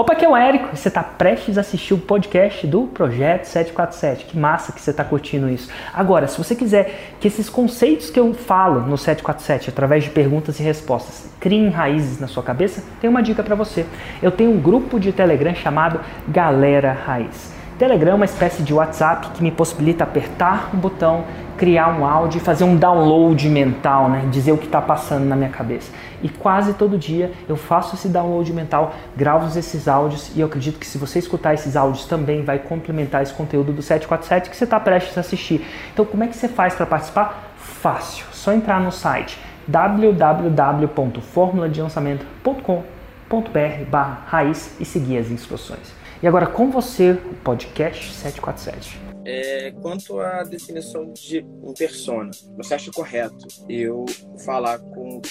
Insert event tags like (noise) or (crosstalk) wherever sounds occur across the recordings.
Opa, aqui é o Érico você está prestes a assistir o podcast do Projeto 747. Que massa que você está curtindo isso. Agora, se você quiser que esses conceitos que eu falo no 747, através de perguntas e respostas, criem raízes na sua cabeça, tem uma dica para você. Eu tenho um grupo de Telegram chamado Galera Raiz. Telegram é uma espécie de WhatsApp que me possibilita apertar um botão, criar um áudio e fazer um download mental, né? dizer o que está passando na minha cabeça. E quase todo dia eu faço esse download mental, gravo esses áudios e eu acredito que se você escutar esses áudios também vai complementar esse conteúdo do 747 que você está prestes a assistir. Então, como é que você faz para participar? Fácil, só entrar no site www.formuladelançamento.com.br raiz e seguir as instruções. E agora com você, o podcast 747. É, quanto à definição de um persona, você acha correto eu falar com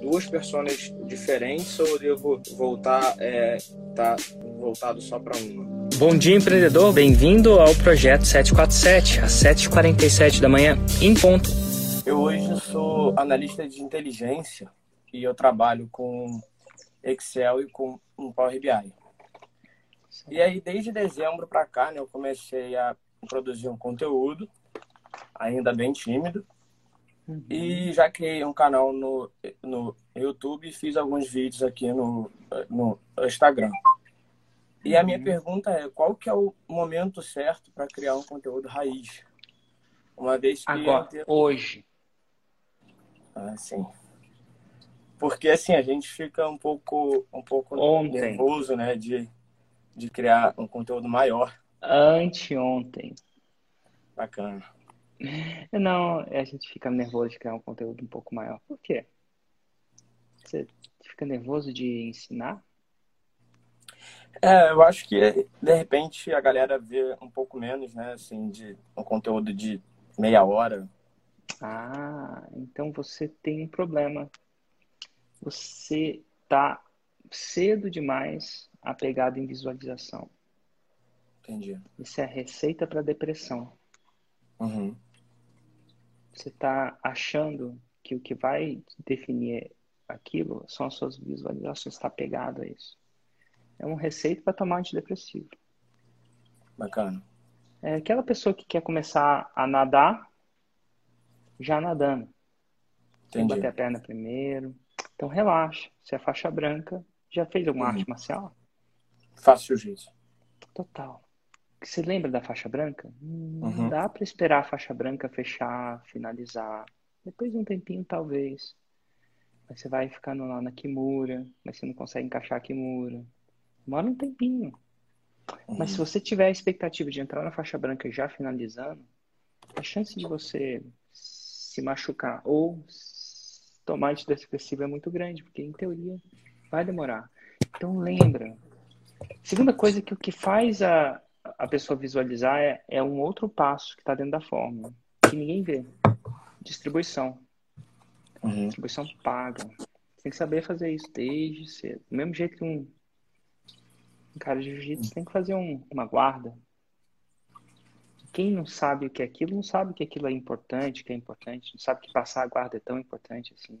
duas personas diferentes ou eu devo voltar é, tá voltado só para uma? Bom dia, empreendedor. Bem-vindo ao projeto 747, às 7h47 da manhã, em ponto. Eu hoje sou analista de inteligência e eu trabalho com Excel e com um Power BI. E aí, desde dezembro para cá, né, eu comecei a produzir um conteúdo, ainda bem tímido. Uhum. E já criei um canal no, no YouTube e fiz alguns vídeos aqui no, no Instagram. E a minha uhum. pergunta é, qual que é o momento certo para criar um conteúdo raiz? Uma vez que... Agora, hoje. Ah, sim. Porque assim, a gente fica um pouco, um pouco nervoso, né? De de criar um conteúdo maior? Anteontem. Bacana. Não, a gente fica nervoso de criar um conteúdo um pouco maior. Por quê? Você fica nervoso de ensinar? É, eu acho que de repente a galera vê um pouco menos, né? Assim, de um conteúdo de meia hora. Ah, então você tem um problema. Você tá cedo demais apegado em visualização. Entendi. Isso é receita para depressão. Uhum. Você está achando que o que vai definir aquilo são as suas visualizações, está apegado a isso. É uma receita para tomar antidepressivo. Bacana. É aquela pessoa que quer começar a nadar já nadando. Entendi. Tem bater a perna primeiro. Então relaxa. Se é faixa branca, já fez alguma uhum. arte marcial? Faço jiu-jitsu. Total. Você lembra da faixa branca? Uhum. Não dá para esperar a faixa branca fechar, finalizar. Depois de um tempinho, talvez. Mas você vai ficando lá na Kimura, mas você não consegue encaixar a Kimura. Demora um tempinho. Uhum. Mas se você tiver a expectativa de entrar na faixa branca já finalizando, a chance de você se machucar ou tomar antidepressivo é muito grande, porque em teoria vai demorar. Então lembra, Segunda coisa que o que faz a, a pessoa visualizar é, é um outro passo que está dentro da fórmula, que ninguém vê. Distribuição. Uhum. Distribuição paga. Você tem que saber fazer isso desde cedo. Do mesmo jeito que um, um cara de jiu-jitsu tem que fazer um, uma guarda. Quem não sabe o que é aquilo, não sabe que aquilo é importante, que é importante. Não sabe que passar a guarda é tão importante assim.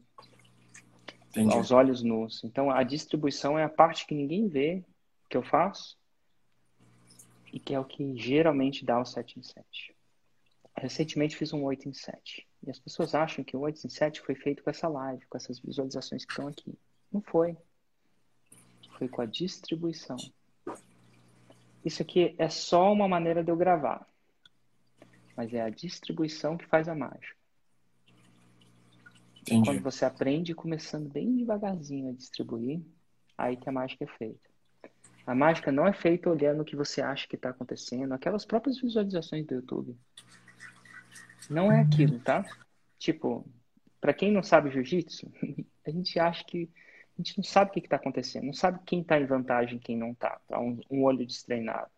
Entendi. Aos olhos nus. Então, a distribuição é a parte que ninguém vê que eu faço e que é o que geralmente dá o 7 em 7. Recentemente fiz um 8 em 7. E as pessoas acham que o 8 em 7 foi feito com essa live, com essas visualizações que estão aqui. Não foi. Foi com a distribuição. Isso aqui é só uma maneira de eu gravar. Mas é a distribuição que faz a mágica. Entendi. Quando você aprende começando bem devagarzinho a distribuir, aí que a mágica é feita. A mágica não é feita olhando o que você acha que está acontecendo, aquelas próprias visualizações do YouTube. Não é aquilo, tá? Tipo, para quem não sabe jiu-jitsu, (laughs) a gente acha que a gente não sabe o que está acontecendo, não sabe quem está em vantagem e quem não está. Tá um, um, olho destreinado.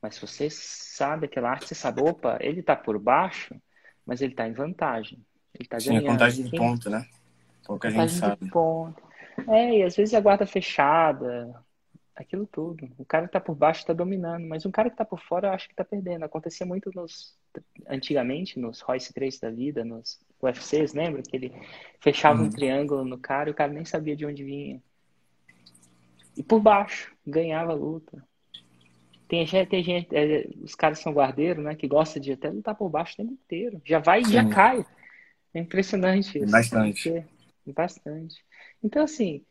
Mas se você sabe aquela arte, você sabe, opa, ele está por baixo, mas ele está em vantagem. Ele está ganhando. Sim, contagem de quem... ponto, né? Pouca gente sabe. Ponto. É, e às vezes a guarda fechada, aquilo tudo. O cara que tá por baixo está dominando, mas um cara que tá por fora eu acho que tá perdendo. Acontecia muito nos antigamente nos Royce 3 da vida, nos UFCs, lembra que ele fechava uhum. um triângulo no cara e o cara nem sabia de onde vinha. E por baixo, ganhava a luta. Tem, tem gente, é, os caras são guardeiros, né? Que gosta de até lutar por baixo o tempo inteiro. Já vai e já cai. É impressionante isso. Bastante. Bastante. Então, assim,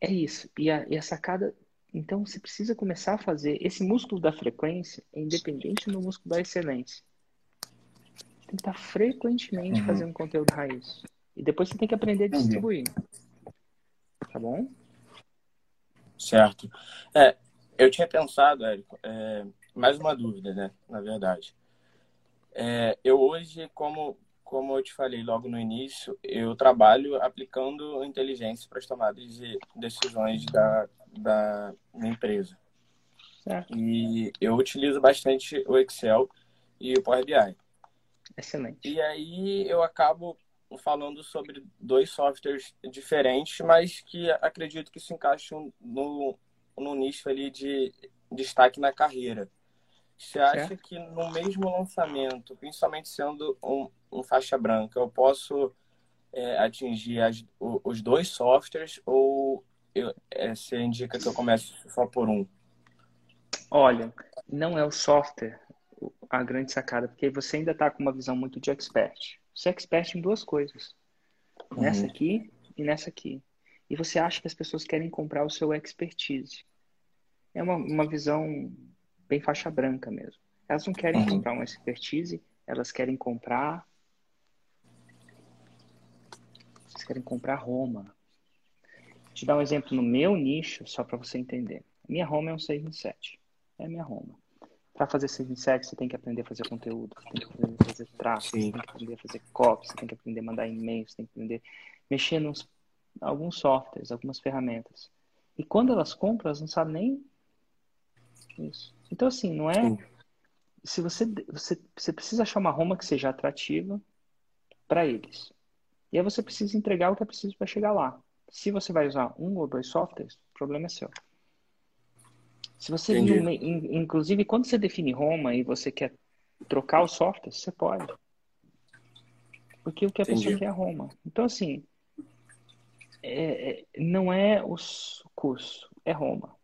é isso. E a, e a sacada. Então, você precisa começar a fazer. Esse músculo da frequência é independente do músculo da excelência. Você tem que estar frequentemente uhum. fazendo conteúdo raiz. E depois você tem que aprender a distribuir. Tá bom? Certo. É, eu tinha pensado, Érico, é, mais uma dúvida, né? Na verdade. É, eu hoje, como como eu te falei logo no início, eu trabalho aplicando inteligência para as tomadas de decisões da, da empresa. Certo. E eu utilizo bastante o Excel e o Power BI. Excelente. E aí eu acabo falando sobre dois softwares diferentes, mas que acredito que se encaixam no, no nicho ali de destaque na carreira. Você acha certo. que no mesmo lançamento, principalmente sendo um, um faixa branca, eu posso é, atingir as, os dois softwares ou eu, é, você indica que eu comece só por um? Olha, não é o software a grande sacada, porque você ainda está com uma visão muito de expert. Você é expert em duas coisas. Uhum. Nessa aqui e nessa aqui. E você acha que as pessoas querem comprar o seu expertise. É uma, uma visão bem faixa branca mesmo. Elas não querem uhum. comprar uma expertise, elas querem comprar. Elas querem comprar Roma. Te dar um exemplo no meu nicho, só para você entender. Minha Roma é um 6 em 7. É a minha Roma. Para fazer 6 em 7, você tem que aprender a fazer conteúdo, você tem que aprender a fazer tráfego, você tem que aprender a fazer copy, você tem que aprender a mandar e-mail, você tem que aprender a mexer nos alguns softwares, algumas ferramentas. E quando elas compram, elas não sabem nem isso. Então, assim, não é. Sim. Se você, você, você precisa achar uma Roma que seja atrativa para eles. E aí você precisa entregar o que é preciso para chegar lá. Se você vai usar um ou dois softwares, o problema é seu. Se você, inclusive, quando você define Roma e você quer trocar o software, você pode. Porque o que a Entendi. pessoa quer é Roma. Então, assim, é, é, não é o curso, é Roma.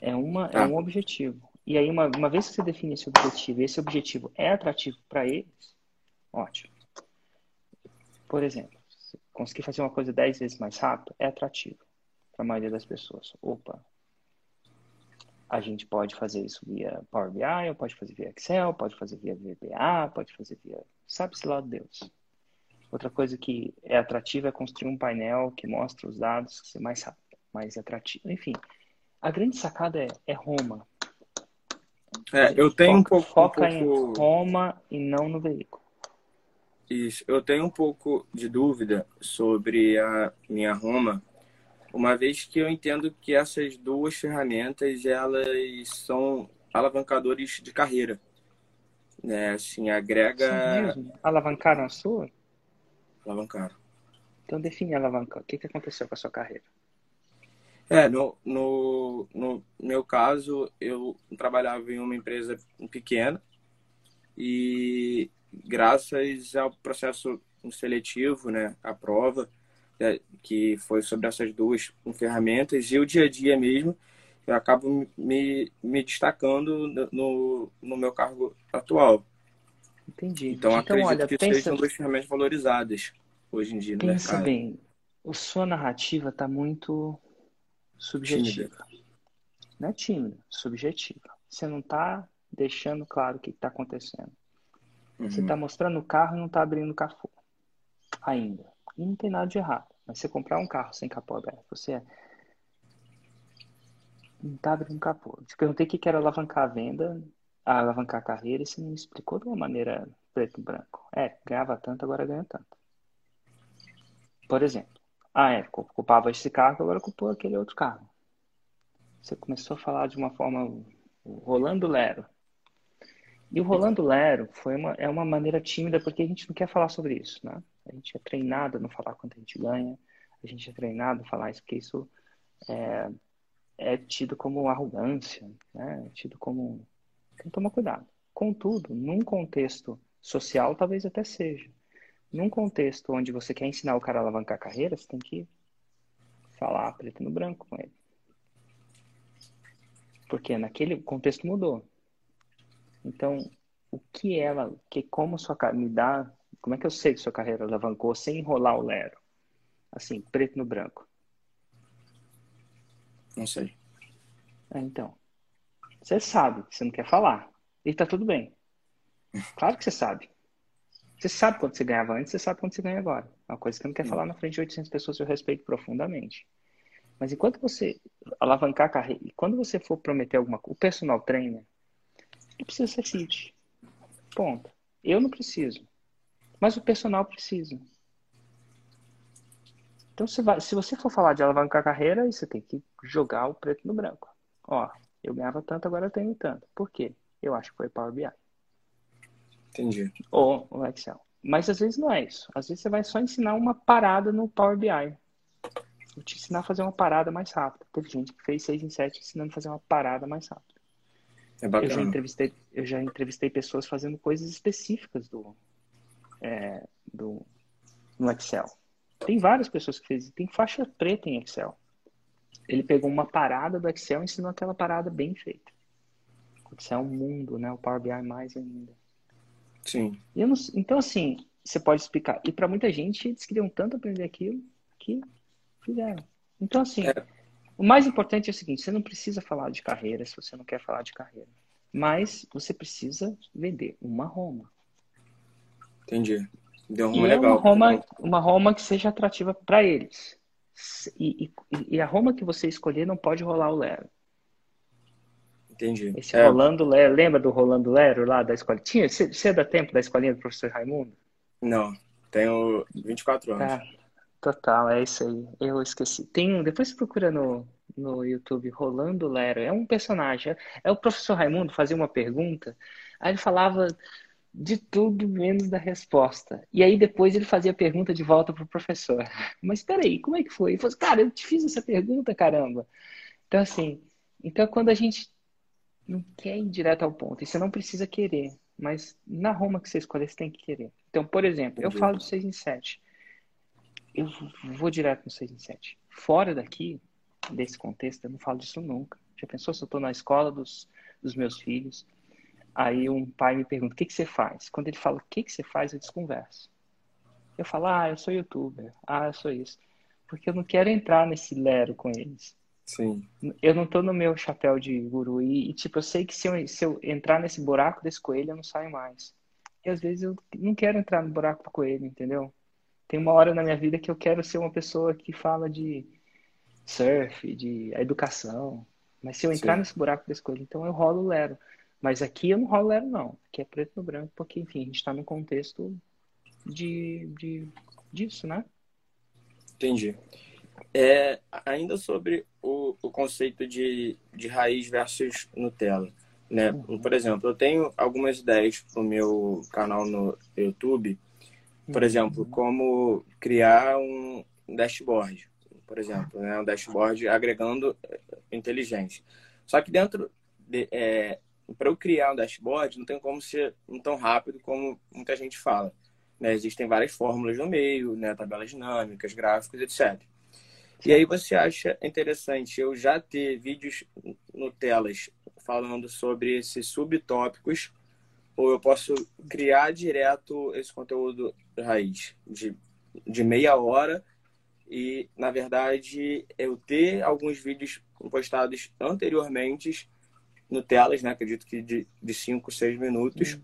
É, uma, é ah. um objetivo. E aí, uma, uma vez que você define esse objetivo, e esse objetivo é atrativo para eles, ótimo. Por exemplo, conseguir fazer uma coisa 10 vezes mais rápido, é atrativo para a maioria das pessoas. Opa, a gente pode fazer isso via Power BI, ou pode fazer via Excel, pode fazer via VBA, pode fazer via. Sabe-se lá Deus. Outra coisa que é atrativa é construir um painel que mostra os dados que ser mais rápido, mais atrativo. Enfim, a grande sacada é, é Roma. É, eu tenho foca, um pouco. Foca um pouco... em Roma e não no veículo. Isso. Eu tenho um pouco de dúvida sobre a minha Roma, uma vez que eu entendo que essas duas ferramentas elas são alavancadores de carreira. Né? Assim, agrega. Sim mesmo? Alavancaram a sua? Alavancaram. Então define alavancar. O que, que aconteceu com a sua carreira? É, no, no, no meu caso, eu trabalhava em uma empresa pequena e graças ao processo seletivo, né, a prova, é, que foi sobre essas duas ferramentas e o dia a dia mesmo, eu acabo me, me destacando no, no meu cargo atual. Entendi. Então, então acredito olha, que pensa... sejam duas ferramentas valorizadas hoje em dia no pensa mercado. bem, a sua narrativa está muito subjetiva. Tímida. Não é tímida, subjetiva. Você não está deixando claro o que está acontecendo. Uhum. Você está mostrando o carro e não está abrindo o capô. Ainda. E não tem nada de errado. Mas você comprar um carro sem capô aberto, você é... não está abrindo o capô. Te perguntei o que era alavancar a venda, a alavancar a carreira, e você me explicou de uma maneira preto e branco. É, ganhava tanto, agora ganha tanto. Por exemplo, ah, é, ocupava esse cargo, agora ocupou aquele outro cargo. Você começou a falar de uma forma rolando lero. E o rolando lero foi uma, é uma maneira tímida porque a gente não quer falar sobre isso, né? A gente é treinado a não falar quanto a gente ganha, a gente é treinado a falar isso porque isso é, é tido como arrogância, né? É tido como... Tem que tomar cuidado. Contudo, num contexto social, talvez até seja num contexto onde você quer ensinar o cara a alavancar a carreira, você tem que falar preto no branco com ele. Porque naquele contexto mudou. Então, o que ela, que como sua me dá, como é que eu sei que sua carreira alavancou sem enrolar o lero? Assim, preto no branco. Não sei. É, então, você sabe, você não quer falar. E tá tudo bem. Claro que você sabe. Você sabe quanto você ganhava antes, você sabe quanto você ganha agora. Uma coisa que você não quer falar na frente de 800 pessoas, eu respeito profundamente. Mas enquanto você alavancar a carreira, e quando você for prometer alguma coisa, o personal trainer, ele precisa ser fit. Ponto. Eu não preciso. Mas o personal precisa. Então, você vai, se você for falar de alavancar a carreira, você tem que jogar o preto no branco. Ó, eu ganhava tanto, agora eu tenho tanto. Por quê? Eu acho que foi Power BI. Entendi. Ou o Excel. Mas às vezes não é isso. Às vezes você vai só ensinar uma parada no Power BI. Vou te ensinar a fazer uma parada mais rápida. Teve gente que fez 6 em 7 ensinando a fazer uma parada mais rápida. É bacana. Eu já entrevistei, eu já entrevistei pessoas fazendo coisas específicas do, é, do no Excel. Tem várias pessoas que fez, tem faixa preta em Excel. Ele pegou uma parada do Excel e ensinou aquela parada bem feita. O Excel é um mundo, né? O Power BI mais ainda. Sim. Não, então, assim, você pode explicar. E para muita gente, eles queriam tanto aprender aquilo que fizeram. Então, assim, é. O mais importante é o seguinte: você não precisa falar de carreira se você não quer falar de carreira. Mas você precisa vender uma Roma. Entendi. Deu uma e legal. É uma Roma, uma Roma que seja atrativa para eles. E, e, e, a Roma que você escolher não pode rolar o Lero. Entendi. Esse é. Rolando Lero, lembra do Rolando Lero lá da escola? Tinha? Você, você é da tempo da escolinha do professor Raimundo? Não, tenho 24 anos. Tá. Total, é isso aí. Eu esqueci. Tem um, depois você procura no, no YouTube, Rolando Lero. É um personagem. É, é o professor Raimundo fazia uma pergunta, aí ele falava de tudo menos da resposta. E aí depois ele fazia a pergunta de volta pro professor. (laughs) Mas peraí, como é que foi? Ele falou, cara, eu te fiz essa pergunta, caramba. Então, assim, então quando a gente não quer ir direto ao ponto, e você não precisa querer, mas na Roma que você escolher, você tem que querer. Então, por exemplo, eu falo do 6 em 7. Eu vou direto no 6 em 7. Fora daqui, desse contexto, eu não falo disso nunca. Já pensou se eu estou na escola dos, dos meus filhos? Aí um pai me pergunta, o que, que você faz? Quando ele fala, o que, que você faz, eu desconverso. Eu falo, ah, eu sou youtuber. Ah, eu sou isso. Porque eu não quero entrar nesse lero com eles. Sim. Eu não tô no meu chapéu de guru. E, e, tipo, eu sei que se eu, se eu entrar nesse buraco desse coelho, eu não saio mais. E às vezes eu não quero entrar no buraco do coelho, entendeu? Tem uma hora na minha vida que eu quero ser uma pessoa que fala de surf, de educação. Mas se eu entrar Sim. nesse buraco desse coelho, então eu rolo o lero. Mas aqui eu não rolo lero, não. Aqui é preto no branco, porque, enfim, a gente está num contexto de, de, disso, né? Entendi. É, ainda sobre o, o conceito de, de raiz versus Nutella. Né? Uhum. Por exemplo, eu tenho algumas ideias para o meu canal no YouTube. Por exemplo, como criar um dashboard. Por exemplo, né? um dashboard agregando inteligência. Só que dentro de, é, para eu criar um dashboard, não tem como ser tão rápido como muita gente fala. Né? Existem várias fórmulas no meio, né? tabelas dinâmicas, gráficos, etc. E aí você acha interessante eu já ter vídeos no telas falando sobre esses subtópicos ou eu posso criar direto esse conteúdo raiz de, de meia hora e, na verdade, eu ter alguns vídeos postados anteriormente no Telas, né? acredito que de 5, 6 minutos, uhum.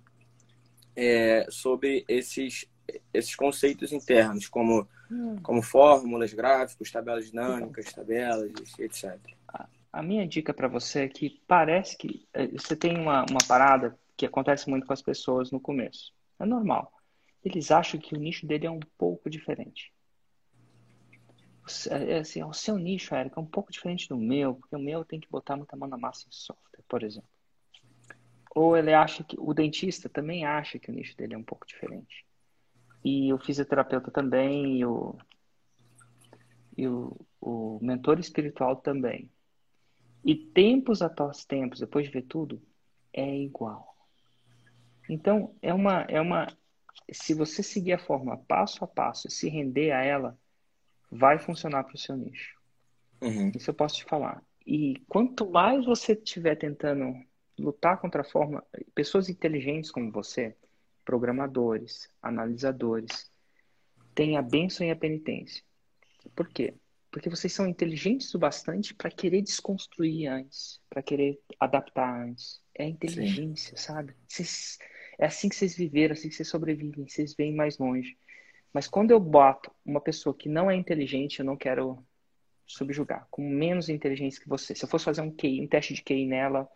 é, sobre esses, esses conceitos internos, como, uhum. como fórmulas, gráficos, tabelas dinâmicas, tabelas, etc. A minha dica para você é que parece que é, você tem uma, uma parada que acontece muito com as pessoas no começo. É normal. Eles acham que o nicho dele é um pouco diferente. É, é assim, o seu nicho, Érica, é um pouco diferente do meu, porque o meu tem que botar muita mão na massa em software, por exemplo. Ou ele acha que o dentista também acha que o nicho dele é um pouco diferente. E o fisioterapeuta também, e o, e o, o mentor espiritual também. E tempos após tempos, depois de ver tudo, é igual. Então, é uma, é uma. Se você seguir a forma passo a passo e se render a ela, vai funcionar para o seu nicho. Uhum. Isso eu posso te falar. E quanto mais você estiver tentando lutar contra a forma, pessoas inteligentes como você, programadores, analisadores, têm a bênção e a penitência. Por quê? Porque vocês são inteligentes o bastante para querer desconstruir antes, para querer adaptar antes. É inteligência, Sim. sabe? Vocês, é assim que vocês viveram, assim que vocês sobrevivem, vocês veem mais longe. Mas quando eu boto uma pessoa que não é inteligente, eu não quero subjugar, com menos inteligência que você. Se eu fosse fazer um QI, um teste de QI nela,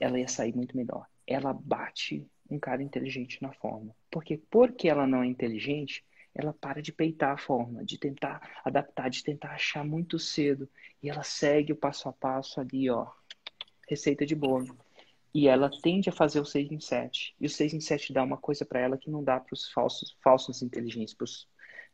ela ia sair muito melhor. Ela bate um cara inteligente na forma. Porque porque ela não é inteligente, ela para de peitar a forma, de tentar adaptar, de tentar achar muito cedo. E ela segue o passo a passo ali, ó. Receita de bolo. E ela tende a fazer o 6 em 7. E o 6 em 7 dá uma coisa para ela que não dá para os falsos, falsos inteligentes, para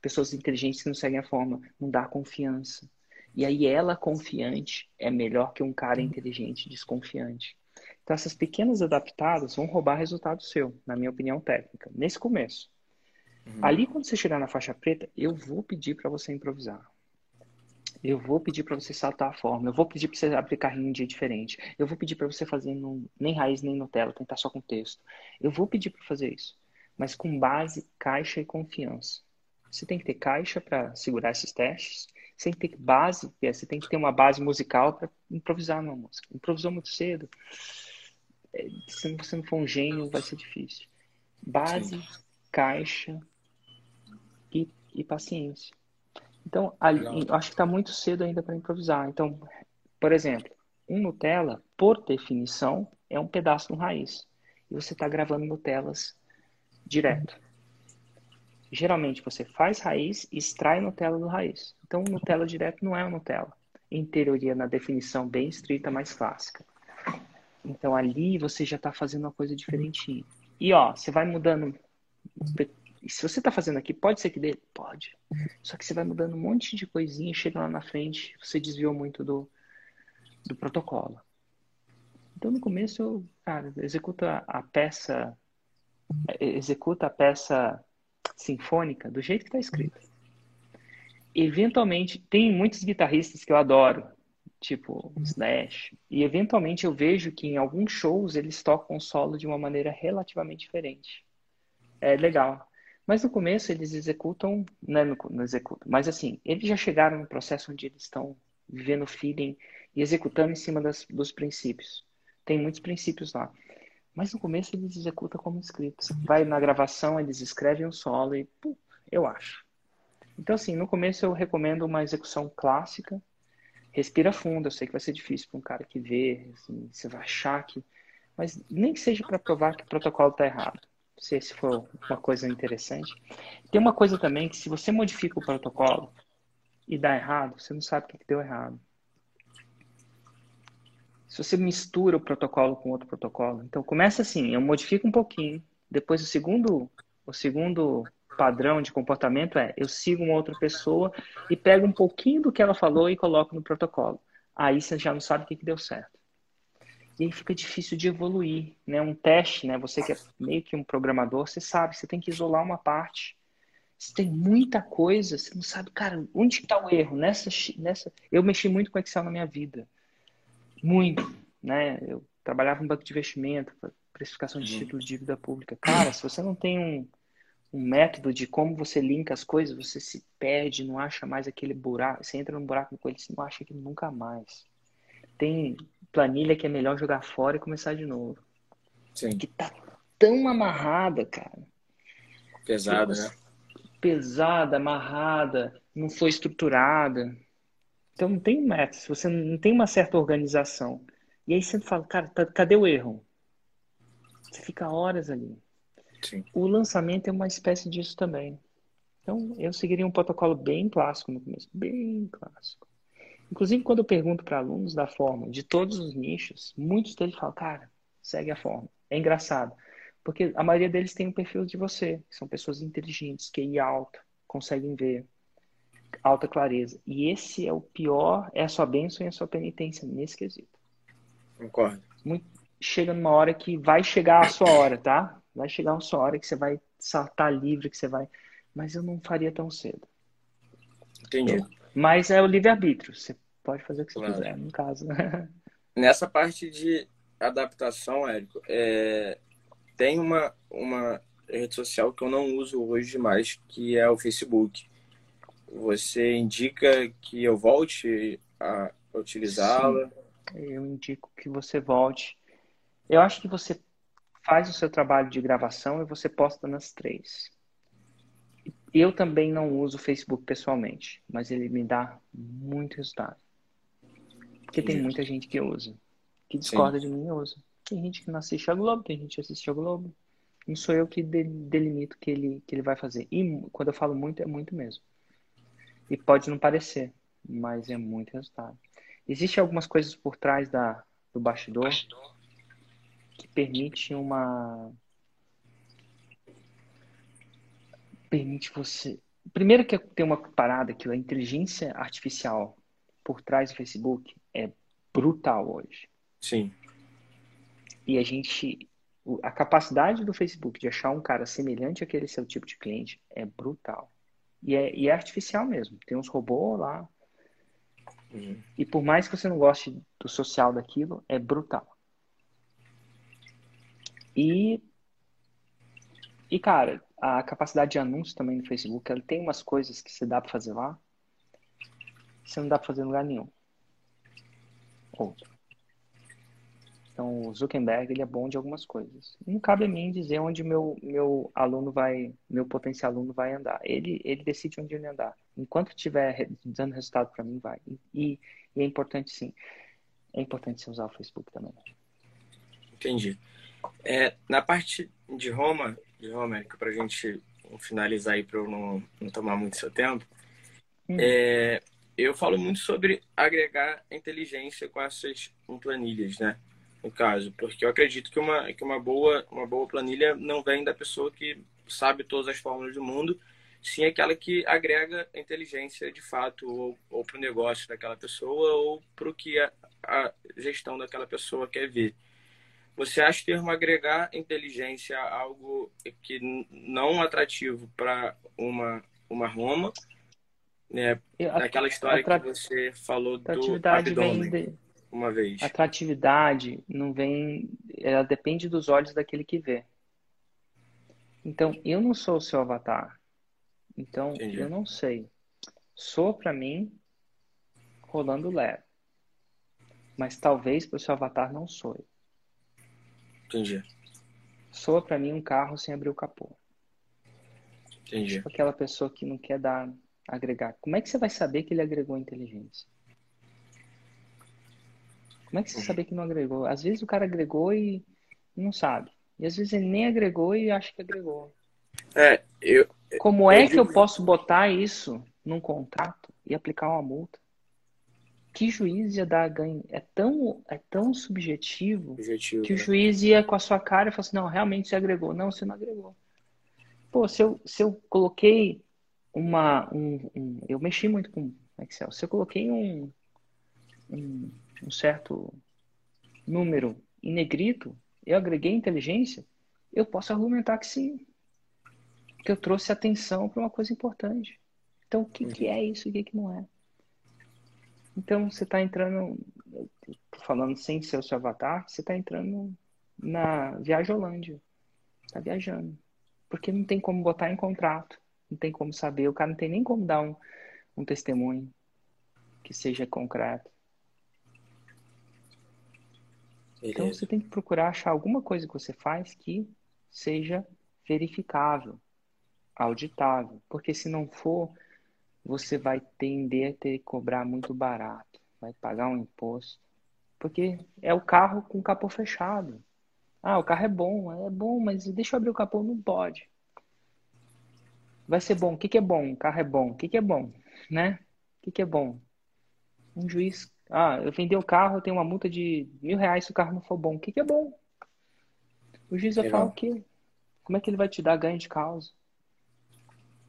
pessoas inteligentes que não seguem a forma. Não dá confiança. E aí ela confiante é melhor que um cara inteligente desconfiante. Então essas pequenas adaptadas vão roubar resultado seu, na minha opinião técnica, nesse começo. Uhum. Ali, quando você chegar na faixa preta, eu vou pedir para você improvisar. Eu vou pedir para você saltar a forma. Eu vou pedir para você abrir carrinho em dia diferente. Eu vou pedir para você fazer no, nem raiz nem Nutella, tentar só com texto. Eu vou pedir para fazer isso, mas com base, caixa e confiança. Você tem que ter caixa para segurar esses testes. Você tem que ter base, é, você tem que ter uma base musical para improvisar numa música. Improvisou muito cedo. É, se você não for um gênio, vai ser difícil. Base, Sim. caixa e, e paciência. Então, ali, acho que está muito cedo ainda para improvisar. Então, por exemplo, um Nutella, por definição, é um pedaço no raiz. E você está gravando Nutellas direto. Geralmente você faz raiz e extrai Nutella do raiz. Então, Nutella direto não é um Nutella. Em teoria, na definição bem estrita, mais clássica. Então, ali você já está fazendo uma coisa diferentinha. E, ó, você vai mudando e se você está fazendo aqui, pode ser que dê? Pode. Só que você vai mudando um monte de coisinha, chega lá na frente, você desviou muito do, do protocolo. Então, no começo, eu, cara, executa a peça, executa a peça sinfônica do jeito que está escrito. Eventualmente, tem muitos guitarristas que eu adoro, tipo Slash, e eventualmente eu vejo que em alguns shows eles tocam o solo de uma maneira relativamente diferente. É legal. Mas no começo eles executam, né, no, no executam, mas assim, eles já chegaram no processo onde eles estão vivendo o feeling e executando em cima das, dos princípios. Tem muitos princípios lá. Mas no começo eles executam como escritos. Vai na gravação, eles escrevem um solo e pum, eu acho. Então assim, no começo eu recomendo uma execução clássica. Respira fundo, eu sei que vai ser difícil para um cara que vê, assim, você vai achar que mas nem que seja para provar que o protocolo está errado se esse for uma coisa interessante. Tem uma coisa também que se você modifica o protocolo e dá errado, você não sabe o que deu errado. Se você mistura o protocolo com outro protocolo, então começa assim, eu modifico um pouquinho, depois o segundo, o segundo padrão de comportamento é eu sigo uma outra pessoa e pego um pouquinho do que ela falou e coloco no protocolo. Aí você já não sabe o que deu certo. E aí fica difícil de evoluir, né? Um teste, né? Você que é meio que um programador, você sabe, você tem que isolar uma parte. Você tem muita coisa, você não sabe, cara, onde está o erro? Nessa, nessa, eu mexi muito com Excel na minha vida, muito, né? Eu trabalhava em banco de investimento, precificação de uhum. títulos de dívida pública. Cara, se você não tem um, um método de como você linka as coisas, você se perde, não acha mais aquele buraco. Você entra num buraco com ele, você não acha aquilo nunca mais. Tem planilha que é melhor jogar fora e começar de novo. Sim. Que tá tão amarrada, cara. Pesada, né? Pesada, amarrada, não foi estruturada. Então não tem método, você não tem uma certa organização. E aí você fala, cara, tá, cadê o erro? Você fica horas ali. Sim. O lançamento é uma espécie disso também. Então eu seguiria um protocolo bem clássico no começo, bem clássico. Inclusive, quando eu pergunto para alunos da forma, de todos os nichos, muitos deles falam, cara, segue a forma. É engraçado. Porque a maioria deles tem um perfil de você. São pessoas inteligentes, QI alto, conseguem ver, alta clareza. E esse é o pior, é a sua bênção e a sua penitência nesse quesito. Concordo. Muito, chega numa hora que vai chegar a sua hora, tá? Vai chegar a sua hora que você vai saltar livre, que você vai. Mas eu não faria tão cedo. Entendi. Mas é o livre-arbítrio. Você pode fazer o que você Claro. quiser, no caso. (laughs) Nessa parte de adaptação, Érico, é, tem uma, uma rede social que eu não uso hoje demais, que é o Facebook. Você indica que eu volte a utilizá-la? Eu indico que você volte. Eu acho que você faz o seu trabalho de gravação e você posta nas três. Eu também não uso o Facebook pessoalmente, mas ele me dá muito resultado. Porque tem muita gente que usa, que discorda de mim e usa. Tem gente que não assiste a Globo, tem gente que assiste a Globo. Não sou eu que de- delimito o que ele, que ele vai fazer. E quando eu falo muito, é muito mesmo. E pode não parecer, mas é muito resultado. Existem algumas coisas por trás da, do bastidor que permite uma. Permite você. Primeiro que tem uma parada que a inteligência artificial por trás do Facebook é brutal hoje. Sim, E a gente. A capacidade do Facebook de achar um cara semelhante àquele seu tipo de cliente é brutal. E é, e é artificial mesmo. Tem uns robôs lá. Uhum. E por mais que você não goste do social daquilo, é brutal. E, e cara, a capacidade de anúncio também no Facebook, ela tem umas coisas que você dá pra fazer lá, que você não dá pra fazer em lugar nenhum. Outro. Então, o Zuckerberg, ele é bom de algumas coisas. Não cabe a mim dizer onde meu, meu aluno vai, meu potencial aluno vai andar. Ele, ele decide onde ele andar. Enquanto estiver dando resultado para mim, vai. E, e é importante, sim. É importante você usar o Facebook também. entendi. É, na parte de Roma, de Roma, Érico, para a gente finalizar aí, para eu não, não tomar muito seu tempo, Hum. é, eu falo muito sobre agregar inteligência com essas planilhas, né? No caso, porque eu acredito que uma, que uma, boa, uma boa planilha não vem da pessoa que sabe todas as fórmulas do mundo, sim aquela que agrega inteligência de fato, ou, ou para o negócio daquela pessoa, ou para o que a, a gestão daquela pessoa quer ver. Você acha que termo agregar inteligência algo que não atrativo para uma, uma Roma, né? História que você falou do abdômen de, uma vez. atratividade não vem, ela depende dos olhos daquele que vê. Então, eu não sou o seu avatar. Então, Entendi. eu não sei. Sou para mim rolando leve. Mas talvez para o seu avatar não sou. Entendi, Soa para mim um carro sem abrir o capô. entendi. Tipo aquela pessoa que não quer dar, agregar. Como é que você vai saber que ele agregou inteligência? Como é que você saber que não agregou? Às vezes o cara agregou e não sabe. E às vezes ele nem agregou e acha que agregou. É, eu, Como é Eu que eu posso botar isso num contrato e aplicar uma multa? Que juiz ia dar ganho? É tão, é tão subjetivo objetivo, que o né? juiz ia com a sua cara e falou assim, não, realmente você agregou. Não, você não agregou. Pô, se eu, se eu coloquei uma... Um, um- eu mexi muito com Excel. Se eu coloquei um, um, um certo número em negrito, eu agreguei inteligência, eu posso argumentar que sim. Que eu trouxe atenção para uma coisa importante. Então, o que, que é isso e o que, que não é? Então, você está entrando, falando sem ser o seu avatar, você está entrando na Viajolândia. Está viajando. Porque não tem como botar em contrato, não tem como saber, o cara não tem nem como dar um, um testemunho que seja concreto. Então, Beleza. você tem que procurar achar alguma coisa que você faz que seja verificável, auditável. Porque se não for, você vai tender a ter que cobrar muito barato, vai pagar um imposto. Porque é o carro com o capô fechado. Ah, o carro é bom, é bom, mas deixa eu abrir o capô, não pode. Vai ser bom. O que que é bom? O carro é bom. O que que é bom? Né? O que que é bom? Um juiz. Ah, eu vendi o carro, eu tenho uma multa de mil reais se o carro não for bom. O que que é bom? O juiz vai falar o quê? Como é que ele vai te dar ganho de causa?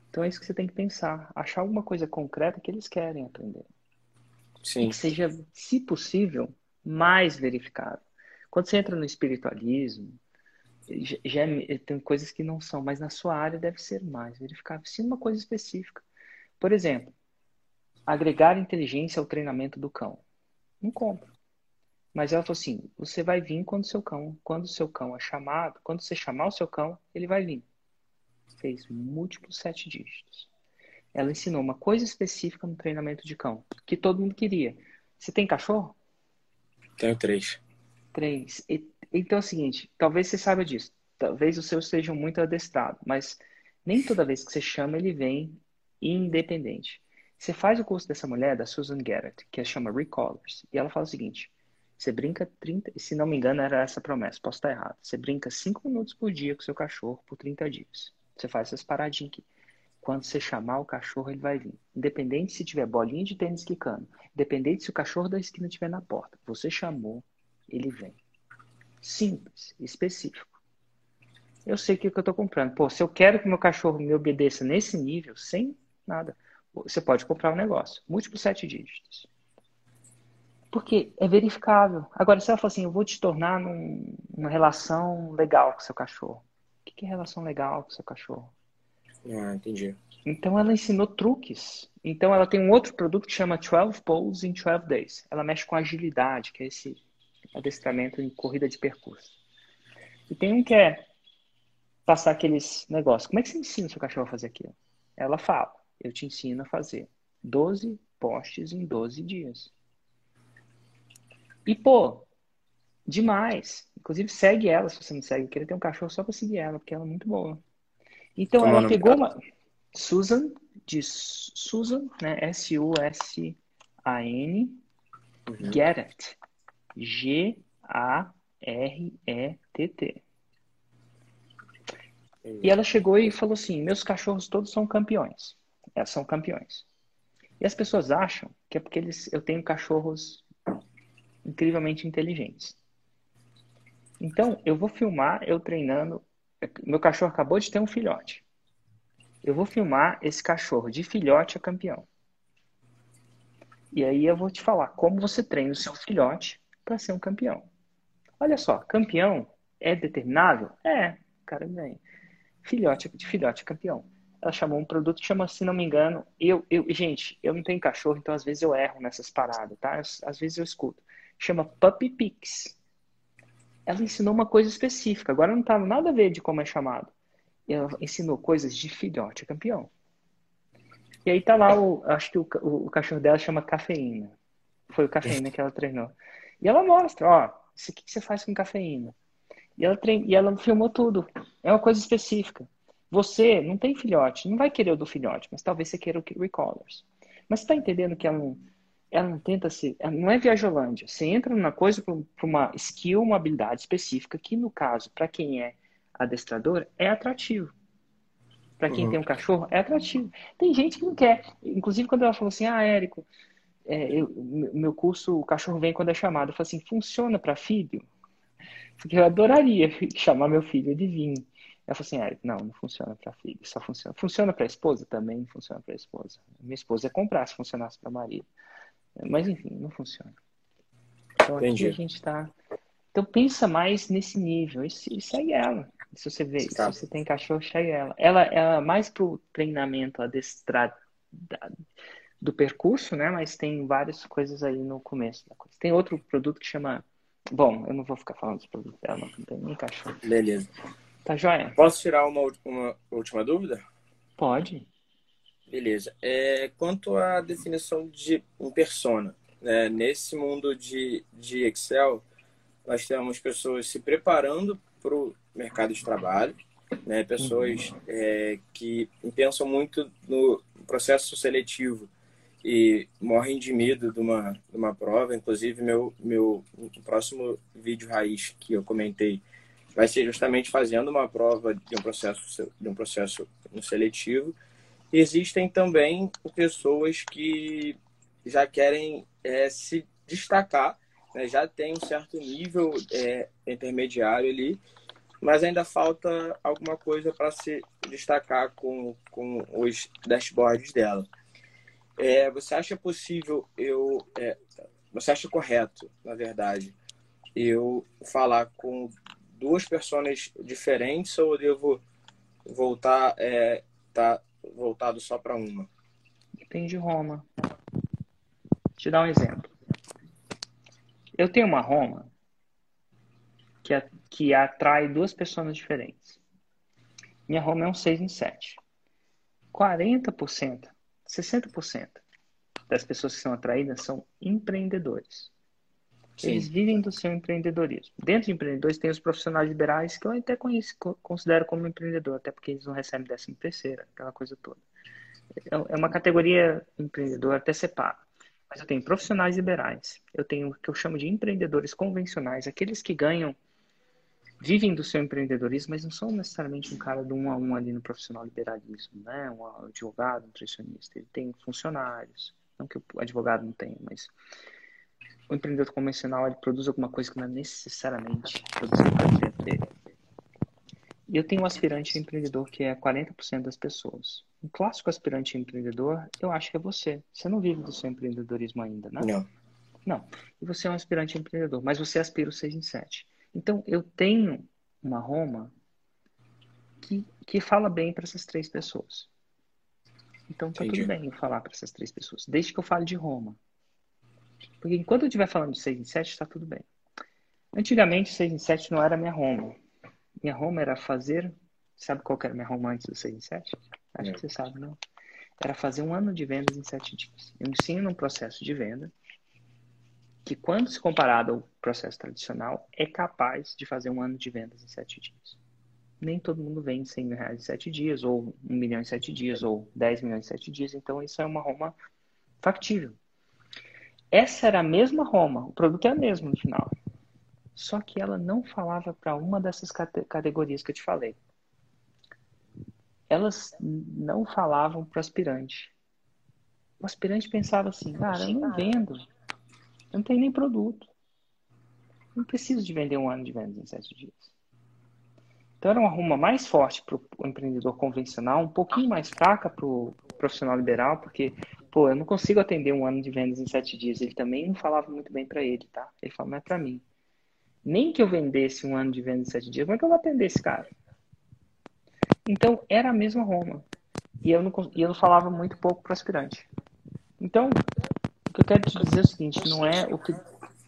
Então é isso que você tem que pensar. Achar alguma coisa concreta que eles querem aprender. E Sim, que seja, se possível, mais verificável. Quando você entra no espiritualismo, já, é- tem coisas que não são, mas na sua área deve ser mais verificável. Sim, uma coisa específica. Por exemplo, agregar inteligência ao treinamento do cão. Não compro. Mas ela falou assim: você vai vir quando seu cão, quando o seu cão é chamado, quando você chamar o seu cão, ele vai vir. Fez múltiplos sete dígitos. Ela ensinou uma coisa específica no treinamento de cão, que todo mundo queria. Você tem cachorro? Tenho três. Três. E, então é o seguinte, talvez você saiba disso. Talvez os seus sejam muito adestrados, mas nem toda vez que você chama ele vem independente. Você faz o curso dessa mulher, da Susan Garrett, que chama Recallers, e ela fala o seguinte: você brinca 30, se não me engano, era essa promessa, posso estar errado. Você brinca 5 minutos por dia com seu cachorro por 30 dias. Você faz essas paradinhas aqui. Quando você chamar o cachorro, ele vai vir. Independente se tiver bolinha de tênis quicando, independente se o cachorro da esquina estiver na porta, você chamou, ele vem. Simples, específico. Eu sei o que, que eu estou comprando. Pô, se eu quero que meu cachorro me obedeça nesse nível, sem nada, você pode comprar um negócio. Múltiplos sete dígitos. Porque é verificável. Agora, se ela fala assim, eu vou te tornar num, numa relação legal com seu cachorro. Que relação legal com seu cachorro? Ah, entendi. Então, ela ensinou truques. Então, ela tem um outro produto que chama 12 Poles in 12 Days. Ela mexe com agilidade, que é esse adestramento em corrida de percurso. E tem um que é passar aqueles negócios. Como é que você ensina o seu cachorro a fazer aquilo? Ela fala eu te ensino a fazer 12 postes em 12 dias. E, pô, demais. Inclusive, segue ela se você não segue. Eu queria ter um cachorro só pra seguir ela, porque ela é muito boa. Então, Como ela pegou uma. Susan, de Susan, né? S-U-S-A-N. Uhum. Garrett. G-A-R-E-T-T. E ela chegou e falou assim: Meus cachorros todos são campeões. É, são campeões. E as pessoas acham que é porque eles, eu tenho cachorros incrivelmente inteligentes. Então, eu vou filmar eu treinando. Meu cachorro acabou de ter um filhote. Eu vou filmar esse cachorro de filhote a campeão. E aí eu vou te falar como você treina o seu filhote para ser um campeão. Olha só, campeão é determinável? É, cara ganha. Filhote de filhote campeão ela chamou um produto que chama, se não me engano, eu, eu, gente, eu não tenho cachorro, então às vezes eu erro nessas paradas, tá? Às vezes eu escuto. Chama Puppy Pix. Ela ensinou uma coisa específica, agora não tá nada a ver de como é chamado. Ela ensinou coisas de filhote campeão. E aí tá lá, o, acho que o, o, o cachorro dela chama cafeína. Foi o cafeína que ela treinou. E ela mostra, ó, aqui que você faz com cafeína. E ela, trein... e ela filmou tudo. É uma coisa específica. Você não tem filhote, não vai querer o do filhote, mas talvez você queira o recallers. Mas você está entendendo que ela não, ela não tenta se. não é viajolândia. Você entra numa coisa para uma skill, uma habilidade específica, que no caso, para quem é adestrador, é atrativo. Para quem uhum. tem um cachorro, é atrativo. Tem gente que não quer. Inclusive, quando ela falou assim, ah, Érico, é, eu, meu curso, o cachorro vem quando é chamado. Eu falei assim, funciona para filho? Porque eu adoraria (laughs) chamar meu filho de vinho. Ela falou assim, Eric, não, não funciona para filho, só funciona. Funciona para esposa? Também não funciona para esposa. Minha esposa ia comprar se funcionasse para marido. Mas enfim, não funciona. Então Entendi. aqui a gente está. Então pensa mais nesse nível e, e segue ela. Se você vê, tá. se você tem cachorro, segue ela. Ela, ela é mais pro treinamento adestrado do percurso, né? Mas tem várias coisas aí no começo da coisa. Tem outro produto que chama. Bom, eu não vou ficar falando dos produtos dela, não, não tem nem cachorro. Beleza. Tá joia? Posso tirar uma, uma última dúvida? Pode. Beleza. É, quanto à definição de um persona, né? nesse mundo de, de Excel, nós temos pessoas se preparando para o mercado de trabalho, né? pessoas uhum. é, que pensam muito no processo seletivo e morrem de medo de uma, de uma prova. Inclusive, meu, meu próximo vídeo raiz que eu comentei vai ser justamente fazendo uma prova de um processo de um processo seletivo. Existem também pessoas que já querem é, se destacar, né? já tem um certo nível é, intermediário ali, mas ainda falta alguma coisa para se destacar com, com os dashboards dela. É, você acha possível eu. É, você acha correto, na verdade, eu falar com duas personas diferentes ou eu devo voltar é, tá voltado só para uma? Depende de Roma. te dar um exemplo. Eu tenho uma Roma que, que atrai duas pessoas diferentes. Minha Roma é um 6 em 7. 40%, 60% das pessoas que são atraídas são empreendedores. Sim. Eles vivem do seu empreendedorismo. Dentro de empreendedores tem os profissionais liberais que eu até conheço, considero como empreendedor, até porque eles não recebem décimo terceira, aquela coisa toda. É, é uma categoria empreendedor até separa. Mas eu tenho profissionais liberais, eu tenho o que eu chamo de empreendedores convencionais, aqueles que ganham, vivem do seu empreendedorismo, mas não são necessariamente um cara do um a um ali no profissional liberalismo, né? Um advogado, um nutricionista. Ele tem funcionários, não que o advogado não tenha, mas o empreendedor convencional ele produz alguma coisa que não é necessariamente produzida para dentro dele. E eu tenho um aspirante empreendedor que é 40% das pessoas. Um clássico aspirante empreendedor, eu acho que é você. Você não vive do seu empreendedorismo ainda, né? Não. Não. E você é um aspirante empreendedor, mas você aspira o 6 em 7. Então, eu tenho uma Roma que, que fala bem para essas três pessoas. Então, tá Entendi. tudo bem eu falar para essas três pessoas, desde que eu fale de Roma. Porque enquanto eu estiver falando de 6 em 7, está tudo bem. Antigamente, 6 em 7 não era minha Roma. Minha Roma era fazer. Sabe qual era minha Roma antes do 6 em 7? Acho que você sabe, não? Era fazer um ano de vendas em 7 dias. Eu ensino um processo de venda que, quando se comparado ao processo tradicional, é capaz de fazer um ano de vendas em 7 dias. Nem todo mundo vende 100 mil reais em 7 dias, ou 1 milhão em 7 dias, ou 10 milhões em 7 dias. Então, isso é uma Roma factível. Essa era a mesma Roma, o produto é o mesmo no final. Só que ela não falava para uma dessas categorias que eu te falei. Elas não falavam para o aspirante. O aspirante pensava assim, cara, eu não vendo. Eu não tenho nem produto. Não preciso de vender um ano de vendas em sete dias. Então era uma Roma mais forte para o empreendedor convencional, um pouquinho mais fraca para o profissional liberal, porque pô, eu não consigo atender um ano de vendas em sete dias. Ele também não falava muito bem para ele, tá? Ele falou, não é para mim. Nem que eu vendesse um ano de vendas em sete dias, como é que eu vou atender esse cara? Então, era a mesma Roma. E eu não, e eu falava muito pouco para aspirante. Então, o que eu quero te dizer é o seguinte, não é o que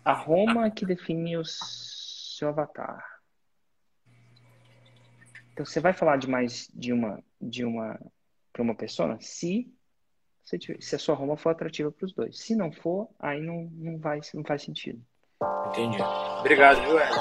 a Roma que define o seu avatar. Então, você vai falar de mais de uma de uma para uma pessoa se se a sua Roma for atrativa para os dois. Se não for, aí não, não, vai, não faz sentido. Entendi. Obrigado, Joel.